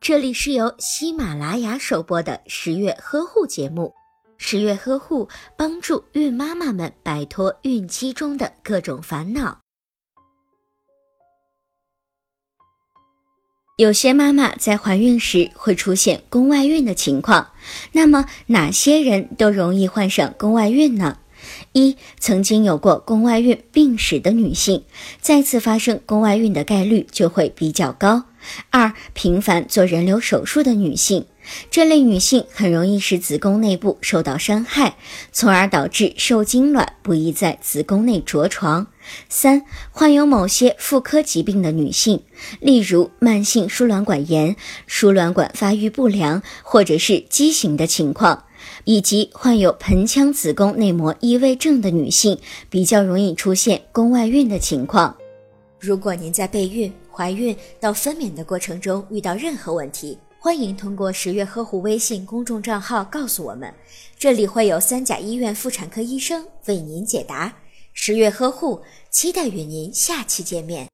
这里是由喜马拉雅首播的十月呵护节目。十月呵护帮助孕妈妈们摆脱孕期中的各种烦恼。有些妈妈在怀孕时会出现宫外孕的情况，那么哪些人都容易患上宫外孕呢？一、曾经有过宫外孕病史的女性，再次发生宫外孕的概率就会比较高。二、频繁做人流手术的女性，这类女性很容易使子宫内部受到伤害，从而导致受精卵不易在子宫内着床。三、患有某些妇科疾病的女性，例如慢性输卵管炎、输卵管发育不良或者是畸形的情况。以及患有盆腔子宫内膜异位症的女性，比较容易出现宫外孕的情况。如果您在备孕、怀孕到分娩的过程中遇到任何问题，欢迎通过十月呵护微信公众账号告诉我们，这里会有三甲医院妇产科医生为您解答。十月呵护，期待与您下期见面。